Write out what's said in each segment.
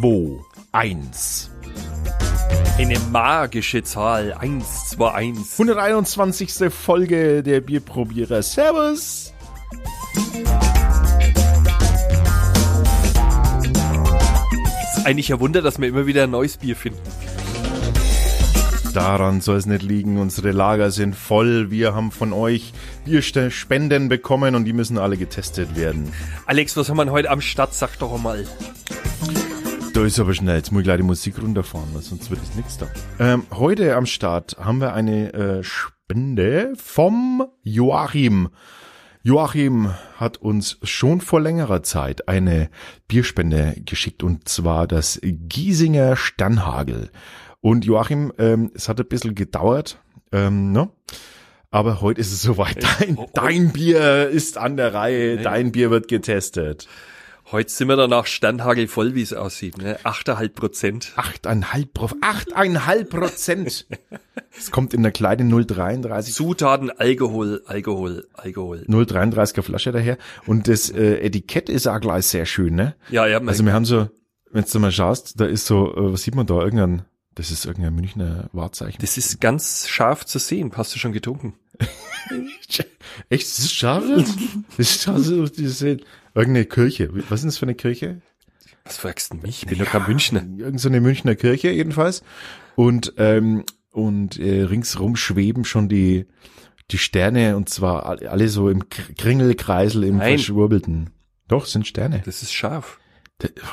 2, 1. Eine magische Zahl. 1, 2, 1. 121. Folge der Bierprobierer. Servus. Ist eigentlich ein Wunder, dass wir immer wieder ein neues Bier finden. Daran soll es nicht liegen. Unsere Lager sind voll. Wir haben von euch Bierspenden bekommen und die müssen alle getestet werden. Alex, was haben wir heute am Start? Sag doch mal. Da ist aber schnell. Jetzt muss ich gleich die Musik runterfahren, weil sonst wird es nichts da. Ähm, heute am Start haben wir eine äh, Spende vom Joachim. Joachim hat uns schon vor längerer Zeit eine Bierspende geschickt und zwar das Giesinger Sternhagel. Und Joachim, ähm, es hat ein bisschen gedauert, ähm, ne? aber heute ist es soweit. Dein, oh, oh. dein Bier ist an der Reihe, dein Bier wird getestet. Heute sind wir danach Sternhagel voll, wie es aussieht. Ne? 8,5 Prozent. Achteinhalb Pro, achteinhalb Prozent. Es kommt in der kleinen 033, Zutaten, Alkohol, Alkohol, Alkohol. 033er Flasche daher. Und das äh, Etikett ist auch gleich sehr schön, ne? Ja, ja, Also wir haben so, wenn du mal schaust, da ist so, äh, was sieht man da? Irgendein, das ist irgendein Münchner Wahrzeichen. das ist ganz scharf zu sehen. Hast du schon getrunken? Echt, das ist scharf? Das ist scharf, die sehen. Irgendeine Kirche. Was ist das für eine Kirche? Was fragst du mich? Ich bin doch kein Münchner. Irgend so Münchner Kirche jedenfalls. Und, ähm, und äh, ringsrum schweben schon die, die Sterne und zwar all- alle so im Kringelkreisel, im Nein. verschwurbelten. Doch, sind Sterne. Das ist scharf.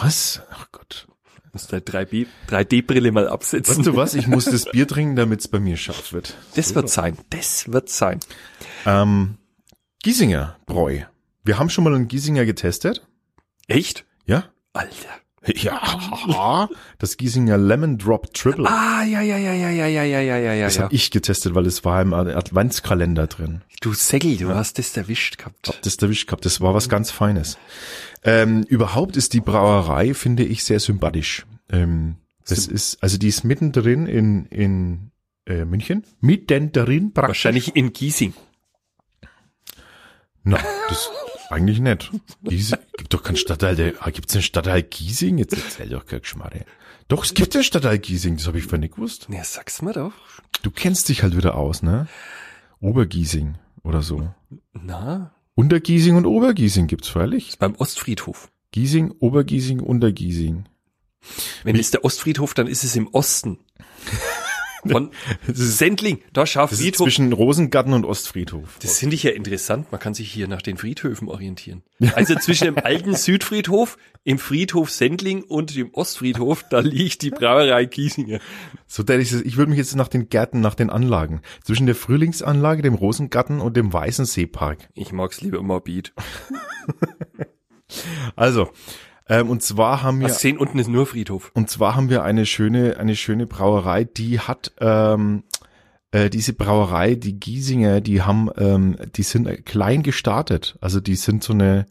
Was? Ach Gott. Du musst deine 3B 3D-Brille mal absetzen. Weißt du was? Ich muss das Bier trinken, damit es bei mir scharf wird. Das wird sein. Das wird sein. Ähm, Giesinger Bräu. Wir haben schon mal einen Giesinger getestet. Echt? Ja? Alter. Ja. Das Giesinger Lemon Drop Triple. Ah, ja, ja, ja, ja, ja, ja, ja, ja, ja, ja, Das ja. habe ich getestet, weil es war im Adventskalender drin. Du Säckel, du hast das erwischt gehabt. Hab das erwischt gehabt. Das war was ganz Feines. Ähm, überhaupt ist die Brauerei, finde ich, sehr sympathisch. Ähm, das ist, also die ist mittendrin in, in äh, München. Mittendrin praktisch. Wahrscheinlich in Giesing. Na, das eigentlich nicht. Giesing, gibt doch keinen Stadtteil, der, ah, gibt's einen Stadtteil Giesing? Jetzt erzähl doch kein Geschmarre. Doch, es gibt einen Stadtteil Giesing, das habe ich vorher nicht gewusst. Ja, sag's mir doch. Du kennst dich halt wieder aus, ne? Obergiesing oder so. Na, Untergiesing und Obergiesing gibt's freilich. beim Ostfriedhof. Giesing, Obergiesing, Untergiesing. Wenn es der Ostfriedhof, dann ist es im Osten. Von Sendling, da schau Das ist zwischen Rosengarten und Ostfriedhof. Das finde ich ja interessant. Man kann sich hier nach den Friedhöfen orientieren. Also zwischen dem alten Südfriedhof, im Friedhof Sendling und dem Ostfriedhof, da liegt die Brauerei Giesinger. So, der ich, ich würde mich jetzt nach den Gärten, nach den Anlagen. Zwischen der Frühlingsanlage, dem Rosengarten und dem Weißenseepark. Ich mag's lieber morbid. Also, ähm, und zwar haben wir, sehen unten ist nur Friedhof. und zwar haben wir eine schöne, eine schöne Brauerei, die hat, ähm, äh, diese Brauerei, die Giesinger, die haben, ähm, die sind klein gestartet. Also die sind so eine,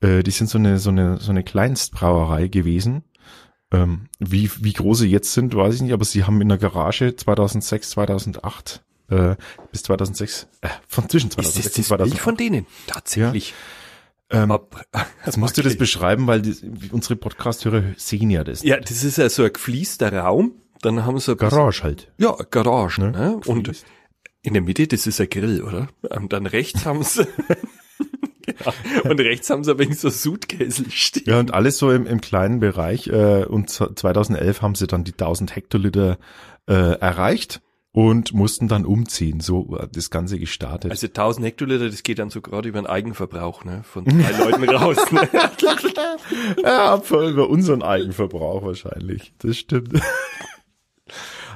äh, die sind so eine, so eine, so eine Kleinstbrauerei gewesen. Ähm, wie, wie groß sie jetzt sind, weiß ich nicht, aber sie haben in der Garage 2006, 2008 äh, bis 2006, äh, von zwischen Ist 2006 das und das Bild 2008. von denen? Tatsächlich. Ähm, Jetzt musst du das beschreiben, weil die, unsere Podcast-Hörer sehen ja das. Ja, das ist ja so ein gefließter Raum. Dann haben sie Garage halt. Ja, Garage. Ne? Ne? Und in der Mitte, das ist ein Grill, oder? Und dann rechts haben sie. ja, und rechts haben sie ein wenig so Sudkessel stehen. Ja, und alles so im, im kleinen Bereich. Äh, und z- 2011 haben sie dann die 1000 Hektoliter äh, erreicht und mussten dann umziehen. So war das Ganze gestartet. Also 1000 Hektoliter, das geht dann so gerade über den Eigenverbrauch, ne? Von drei Leuten raus. Ne? ja, voll über unseren Eigenverbrauch wahrscheinlich. Das stimmt.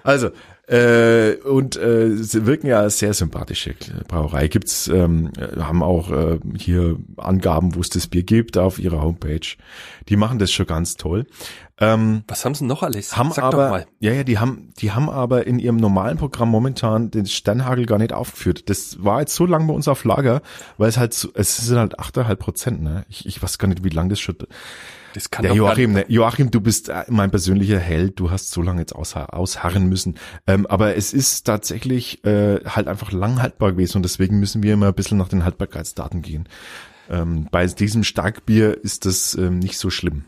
Also, äh, und äh, sie wirken ja sehr sympathische Brauerei. Gibt's, ähm, äh, haben auch äh, hier Angaben, wo es das Bier gibt auf ihrer Homepage. Die machen das schon ganz toll. Ähm, Was haben sie noch alles? haben Sag aber, doch mal. ja, ja, die haben, die haben aber in ihrem normalen Programm momentan den Sternhagel gar nicht aufgeführt. Das war jetzt so lange bei uns auf Lager, weil es halt, so, es sind halt 8,5 Prozent, ne? Ich, ich weiß gar nicht, wie lang das schon, Das kann der doch Joachim, ne? Joachim, du bist äh, mein persönlicher Held. Du hast so lange jetzt ausha ausharren müssen. Ähm, aber es ist tatsächlich äh, halt einfach lang haltbar gewesen und deswegen müssen wir immer ein bisschen nach den Haltbarkeitsdaten gehen. Ähm, bei diesem Starkbier ist das ähm, nicht so schlimm.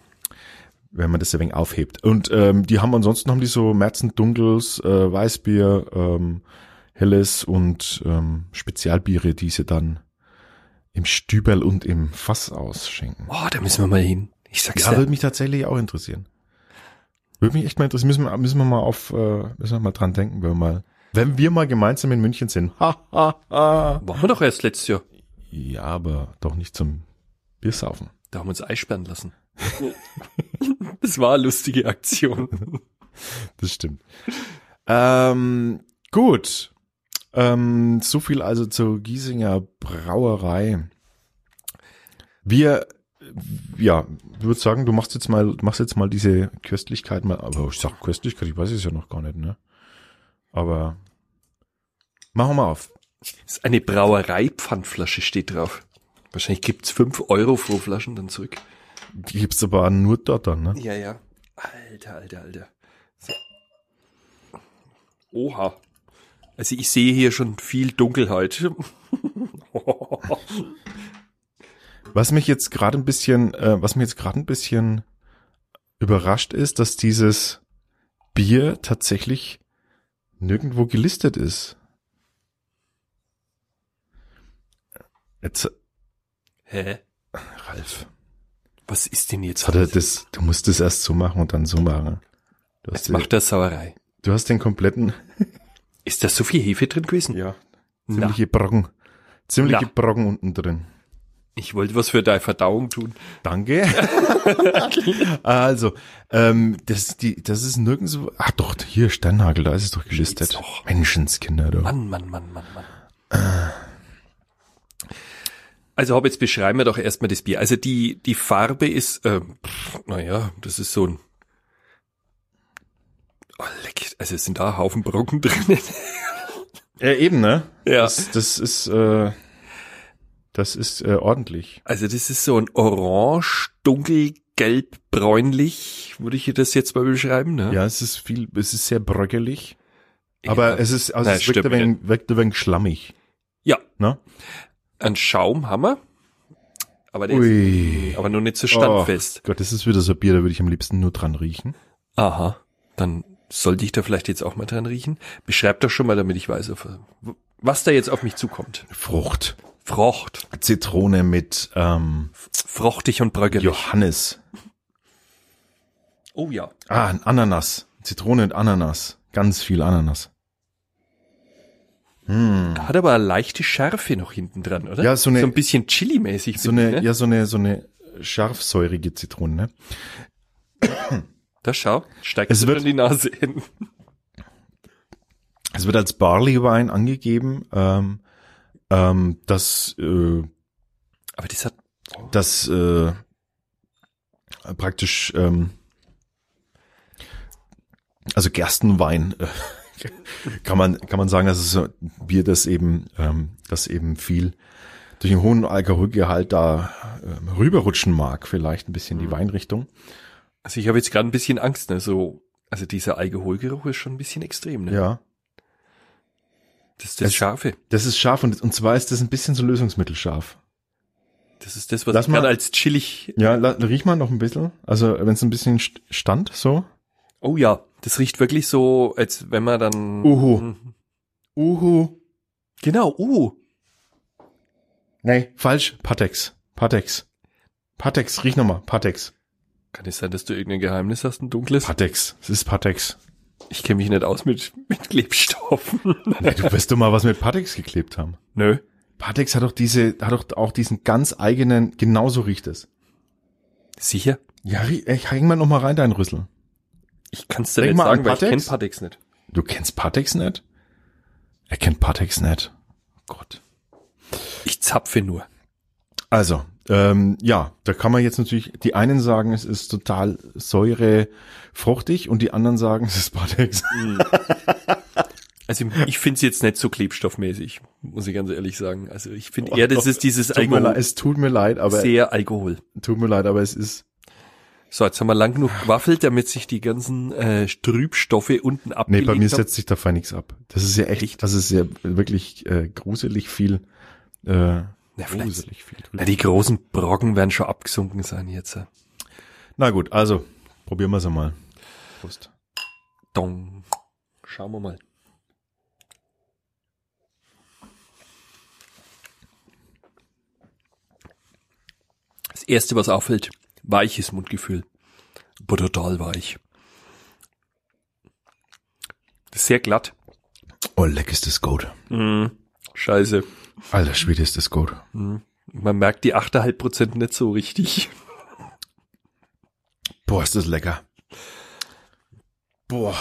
wenn man das ein wenig aufhebt. Und ähm, die haben ansonsten haben die so Märzen Dunkels, äh, Weißbier, ähm, Helles und ähm, Spezialbiere, die sie dann im Stüberl und im Fass ausschenken. Oh, da müssen wir mal hin. Ich sag's Ja, dir. würde mich tatsächlich auch interessieren. Würde mich echt mal interessieren. Müssen wir, müssen wir mal auf, äh, müssen wir mal dran denken, wenn wir mal, wenn wir mal gemeinsam in München sind. Ha, ha, ha. Waren wir doch erst letztes Jahr. Ja, aber doch nicht zum Biersaufen. Da haben wir uns einsperren lassen. das war eine lustige Aktion. Das stimmt. ähm, gut. Ähm, so viel also zur Giesinger Brauerei. Wir, ja, ich würde sagen, du machst jetzt mal, machst jetzt mal diese Köstlichkeit mal, aber ich sag Köstlichkeit, ich weiß es ja noch gar nicht, ne? Aber machen wir auf. Das ist eine Brauerei-Pfandflasche steht drauf. Wahrscheinlich gibt's fünf Euro pro Flaschen dann zurück. Die gibt's aber nur dort dann, ne? Ja, ja. Alter, alter, alter. So. Oha. Also ich sehe hier schon viel Dunkelheit. Was mich jetzt gerade ein bisschen, äh, was mich jetzt gerade ein bisschen überrascht ist, dass dieses Bier tatsächlich nirgendwo gelistet ist. Jetzt, Hä? Ralf, Was ist denn jetzt? hat er das, du musst das erst so machen und dann so machen. Du hast, Jetzt macht er Sauerei. du hast den kompletten, Ist da so viel Hefe drin gewesen? ja, Na, ziemliche Brocken, ziemliche Na. Brocken unten drin. Ich wollte was für deine Verdauung tun. Danke. also, ähm, das, die, das ist nirgendwo. Ach doch, hier Sternhagel, da ist es doch gelistet. doch. Menschenskinder, du. Mann, Mann, Mann, Mann, Mann. Also Hobbits, beschreiben wir doch erstmal das Bier. Also die, die Farbe ist, pff, naja, das ist so ein oh, leck, also es sind da Haufen Brocken drin. Ja, eben, ne? ja. Das, das ist, äh, das ist äh, ordentlich. Also das ist so ein orange, dunkelgelb, bräunlich, würde ich das jetzt mal beschreiben, ne? Ja, es ist viel, es ist sehr bröckelig. Aber Ja. es ist, also Nein, es wirkt ein, wenig, wirkt ein wenig schlammig, Ja, ne? ein Schaum haben wir. Aber der Ui. ist aber noch nicht so standfest. Oh Gott, das ist wieder so ein Bier, da würde ich am liebsten nur dran riechen. Aha, dann sollte ich da vielleicht jetzt auch mal dran riechen. Beschreib doch schon mal, damit ich weiß, was da jetzt auf mich zukommt. Frucht. Frocht. Zitrone mit ähm, Frochtig und bröckelig. Johannes. Oh ja. Ah, ein Ananas. Zitrone und Ananas. Ganz viel Ananas. Hat aber eine leichte Schärfe noch hinten dran, oder? Ja, so eine- so ein bisschen Chili-mäßig. So eine, ne? ja, so eine, so eine scharfsäurige Zitrone, ne? Da schau, steigt Es es wird- in die Nase hin. Es wird als Barley-Wein angegeben, ähm, ähm, dass, äh, Aber das hat, dass äh, praktisch, ähm, also Gerstenwein, äh, kann man, kann man sagen, dass es so ein Bier, das eben, ähm, das eben viel durch einen hohen Alkoholgehalt da ähm, rüberrutschen mag, vielleicht ein bisschen die Weinrichtung. also ich habe jetzt gerade ein bisschen Angst, ne? So, also dieser Alkoholgeruch ist schon ein bisschen extrem, ne? Ja. Das ist das Es- Scharfe. Das ist scharf und, und zwar ist das ein bisschen so lösungsmittelscharf. Das ist das, was Lass ich mal- als chillig. Ja, la, riech mal noch ein bisschen. Also wenn es ein bisschen st- stand, so. Oh ja, das riecht wirklich so, als wenn man dann. Uhu. Uhu. Genau, uh. Nee. Falsch. Patex. Patex. Patex, riech nochmal. Patex. Kann es sein, dass du irgendein Geheimnis hast, ein dunkles? Patex. Es ist Patex. Ich kenne mich nicht aus mit, mit Klebstoffen. Nee, du wirst doch mal was mit Patex geklebt haben. Nö. Patex hat doch diese, hat doch auch diesen ganz eigenen, genauso riecht es. Sicher? Ja, ich häng mal noch mal rein, dein Rüssel. Ich kann es dir Denk nicht mal sagen, weil ich kenne Patex. Patex nicht. Du kennst Patex nicht? Er kennt Patex nicht. Oh Gott. Ich zapfe nur. Also, ähm, ja, da kann man jetzt natürlich, die einen sagen, es ist total säurefruchtig und die anderen sagen, es ist Patex. Also ich finde es jetzt nicht so klebstoffmäßig, muss ich ganz ehrlich sagen. Also ich finde Oh, eher, das doch. ist dieses Alkohol, leid, es tut mir leid, aber sehr Alkohol. tut mir leid, aber es ist So, jetzt haben wir lang genug gewaffelt, damit sich die ganzen äh, Trübstoffe unten nee, abgelegt bei mir haben. setzt sich da nichts ab. Das ist ja echt, das ist ja wirklich äh, gruselig viel äh, Ja, gruselig viel. Na, die großen Brocken werden schon abgesunken sein jetzt. Na gut, also Probieren wir es einmal. Prost. Dong. Schauen wir mal. Das erste, was auffällt, weiches Mundgefühl. Aber total weich. Sehr glatt. Oh, leck ist das gut. Scheiße. Alter Schwede ist das gut. Man merkt die 8,5 Prozent nicht so richtig. Boah, ist das lecker. Boah.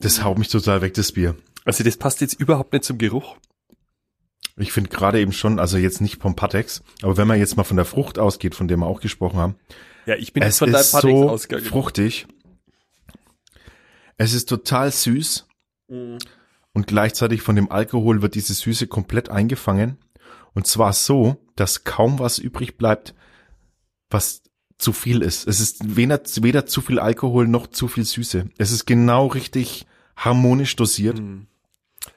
Das haut mich total weg, das Bier. Also das passt jetzt überhaupt nicht zum Geruch. Ich finde gerade eben schon, also jetzt nicht vom Patex, aber wenn man jetzt mal von der Frucht ausgeht, von der wir auch gesprochen haben, Ja, ich bin es jetzt von deinem Patex so ausgegangen. fruchtig. Es ist total süß Mhm. Und gleichzeitig von dem Alkohol wird diese Süße komplett eingefangen. Und zwar so, dass kaum was übrig bleibt, was zu viel ist. Es ist weder, weder zu viel Alkohol noch zu viel Süße. Es ist genau richtig harmonisch dosiert. Mhm.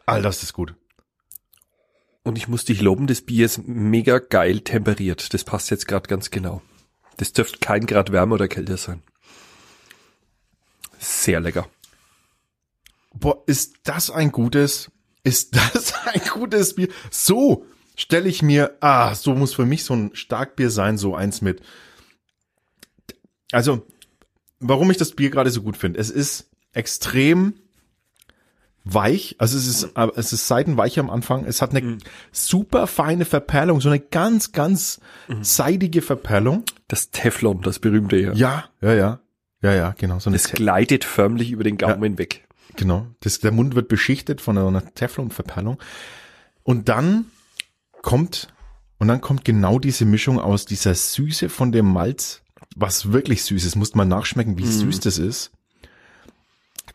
All das ist gut. Und ich muss dich loben, das Bier ist mega geil temperiert. Das passt jetzt gerade ganz genau. Das dürfte kein Grad wärmer oder kälter sein. Sehr lecker. Boah, ist das ein gutes, ist das ein gutes Bier? So stelle ich mir, ah, so muss für mich so ein Starkbier sein, so eins mit. Also, warum ich das Bier gerade so gut finde. Es ist extrem weich, also es ist, es ist seitenweich am Anfang. Es hat eine super feine Verperlung, so eine ganz, ganz seidige Verperlung. Das Teflon, das berühmte ja. Ja, ja, ja. Ja, ja, genau. So eine Das gleitet förmlich über den Gaumen weg. Genau. Das, der Mund wird beschichtet von einer Teflonverperlung. Und dann kommt, und dann kommt genau diese Mischung aus dieser Süße von dem Malz, was wirklich süß ist, muss man nachschmecken, wie süß das ist.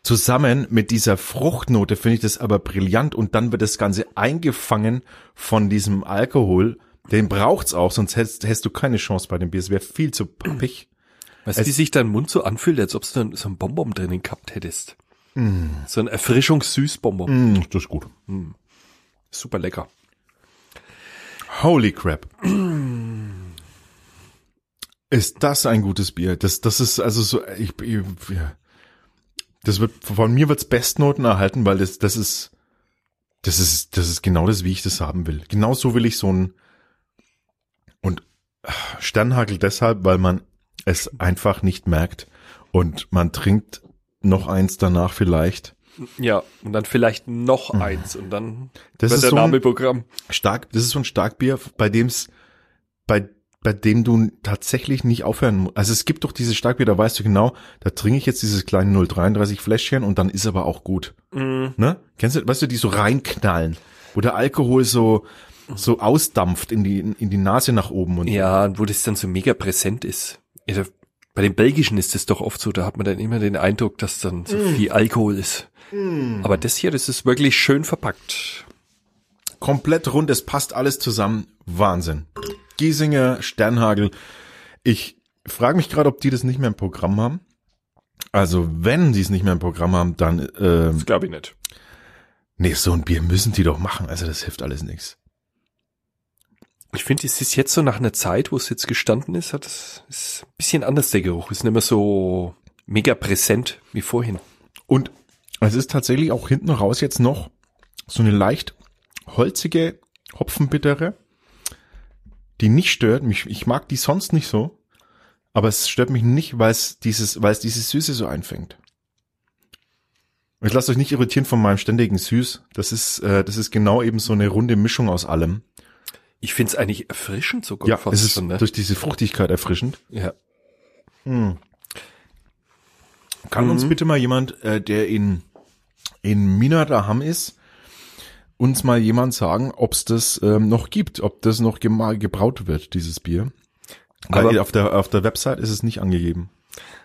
Zusammen mit dieser Fruchtnote finde ich das aber brillant und dann wird das Ganze eingefangen von diesem Alkohol. Den braucht's auch, sonst hättest, hättest du keine Chance bei dem Bier. Es wäre viel zu pappig. Weißt du, wie sich dein Mund so anfühlt, als ob du so ein Bonbon drinnen gehabt hättest? So ein Erfrischungssüßbonbon. Mm, das ist gut. Super lecker. Holy crap. Ist das ein gutes Bier? Das, das ist also so, ich, ich das wird, von mir wird's Bestnoten erhalten, weil das, das ist, das ist, das ist genau das, wie ich das haben will. Genau so will ich so ein, und ah, Sternhagel deshalb, weil man es einfach nicht merkt und man trinkt noch eins danach vielleicht. Ja, und dann vielleicht noch eins und dann. Das wird ist der so ein- Name Programm. Stark, das ist so ein Starkbier, bei dem's, bei, bei dem du tatsächlich nicht aufhören musst. Also es gibt doch dieses Starkbier, da weißt du genau, da trinke ich jetzt dieses kleine 033 Fläschchen und dann ist aber auch gut. Ne? Kennst du, weißt du, die so reinknallen, wo der Alkohol so, so ausdampft in die, in die Nase nach oben und Ja, wo das dann so mega präsent ist. Also, bei den Belgischen ist es doch oft so, da hat man dann immer den Eindruck, dass dann so viel Alkohol ist. Aber das hier, das ist wirklich schön verpackt. komplett rund, es passt alles zusammen. Wahnsinn. Giesinger, Sternhagel. Ich frage mich gerade, ob die das nicht mehr im Programm haben. Also wenn sie es nicht mehr im Programm haben, dann ähm, Das glaube ich nicht. Nee, so ein Bier müssen die doch machen. Also das hilft alles nichts. Ich finde, es ist jetzt so nach einer Zeit, wo es jetzt gestanden ist, hat es ist ein bisschen anders der Geruch. Ist nicht mehr so mega präsent wie vorhin. Und es ist tatsächlich auch hinten raus jetzt noch so eine leicht holzige Hopfenbittere, die nicht stört mich. Ich mag die sonst nicht so, aber es stört mich nicht, weil es dieses, weil es diese Süße so einfängt. Ich lasst euch nicht irritieren von meinem ständigen Süß. Das ist, äh, das ist genau eben so eine runde Mischung aus allem. Ich finde es eigentlich erfrischend sogar Ja, fast es ist schon, ne? durch diese Fruchtigkeit erfrischend. Ja. Kann uns bitte mal jemand, äh, der in, in Mina Daham ist, uns mal jemand sagen, ob es das ähm, noch gibt, ob das noch gema- gebraut wird, dieses Bier. Weil Aber- auf der, auf der Website ist es nicht angegeben.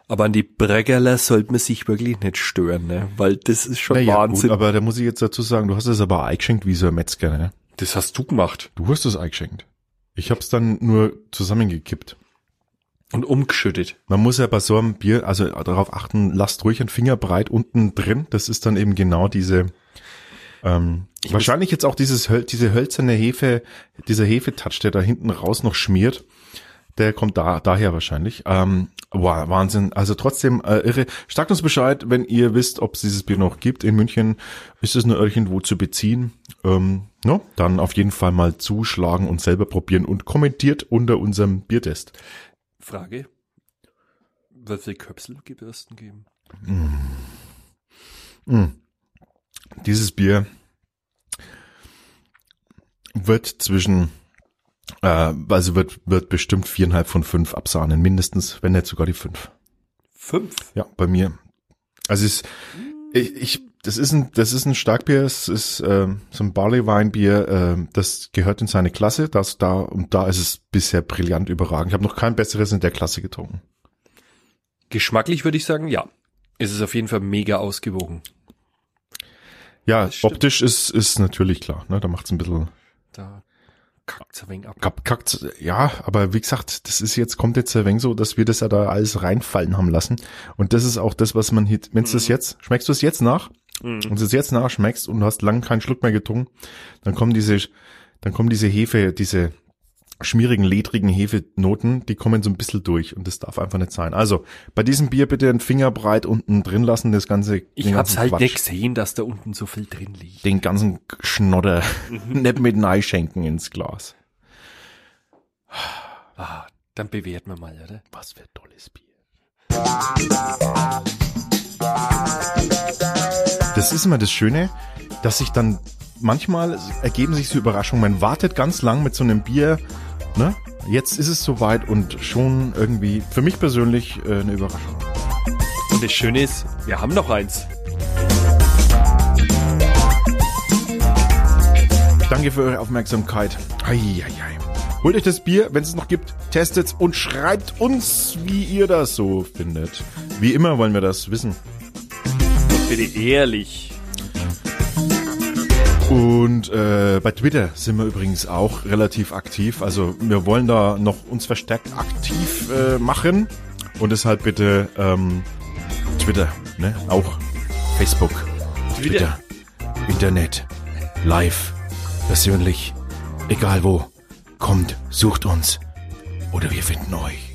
Aber an die Breggerler sollte man sich wirklich nicht stören, ne? Weil das ist schon Naja, Wahnsinn. gut, aber da muss ich jetzt dazu sagen, du hast es aber eingeschenkt wie so ein Metzger, ne? Das hast du gemacht. Du hast es eingeschenkt. Ich hab's dann nur zusammengekippt. Und umgeschüttet. Man muss ja bei so einem Bier, also darauf achten, lasst ruhig einen Finger breit unten drin. Das ist dann eben genau diese, ähm, Ich wahrscheinlich jetzt auch dieses, diese hölzerne Hefe, dieser Hefetouch, der da hinten raus noch schmiert. Der kommt da daher wahrscheinlich. Ähm, wow, Wahnsinn. Also trotzdem äh, irre. Sagt uns Bescheid, wenn ihr wisst, ob es dieses Bier noch gibt. In München ist es nur irgendwo zu beziehen. Ähm, no? Dann auf jeden Fall mal zuschlagen und selber probieren und kommentiert unter unserem Biertest. Frage. Wie viel Köpsel gibt es denn geben? Dieses Bier wird zwischen, äh, also wird, wird bestimmt viereinhalb von fünf absahnen, mindestens, wenn nicht sogar die fünf. Fünf. Ja, bei mir. Also es, ich, ich, das ist ein, das ist ein Starkbier, es ist ähm, so ein Barley-Weinbier, ähm, das gehört in seine Klasse, das da und da ist es bisher brillant überragend. Ich habe noch kein besseres in der Klasse getrunken. Geschmacklich würde ich sagen, ja. Es ist auf jeden Fall mega ausgewogen. Ja, optisch ist ist natürlich klar, ne, da macht's ein bisschen Da kackt's ein wenig ab. Kack, kackt, ja, aber wie gesagt, das ist jetzt, kommt jetzt ein wenig so, dass wir das ja da alles reinfallen haben lassen. Und das ist auch das, was man hier, wenn du das jetzt, schmeckst du es jetzt nach, Mhm. und du es jetzt nachschmeckst und du hast lang keinen Schluck mehr getrunken, dann kommen diese, dann kommen diese Hefe, diese schmierigen, ledrigen Hefenoten, die kommen so ein bisschen durch und das darf einfach nicht sein. Also, bei diesem Bier bitte einen Finger breit unten drin lassen, das ganze, Ich hab's halt Quatsch, nicht gesehen, dass da unten so viel drin liegt. den ganzen Schnodder Mhm. nicht mit Nei schenken ins Glas. Ah, dann bewerten wir mal, oder? Was für tolles Bier. Das ist immer das Schöne, dass sich dann manchmal ergeben sich so Überraschungen. Man wartet ganz lang mit so einem Bier, ne? Jetzt ist es soweit und schon irgendwie für mich persönlich äh, eine Überraschung. Und das Schöne ist, wir haben noch eins. Danke für eure Aufmerksamkeit. Eieiei. Holt euch das Bier, wenn es es noch gibt, testet's und schreibt uns, wie ihr das so findet. Wie immer wollen wir das wissen. Bitte ehrlich. Und äh, bei Twitter sind wir übrigens auch relativ aktiv. Also wir wollen da noch uns verstärkt aktiv äh, machen. Und deshalb bitte ähm, Twitter, ne? Auch Facebook, Twitter, Internet, live, persönlich, egal wo. Kommt, sucht uns. Oder wir finden euch.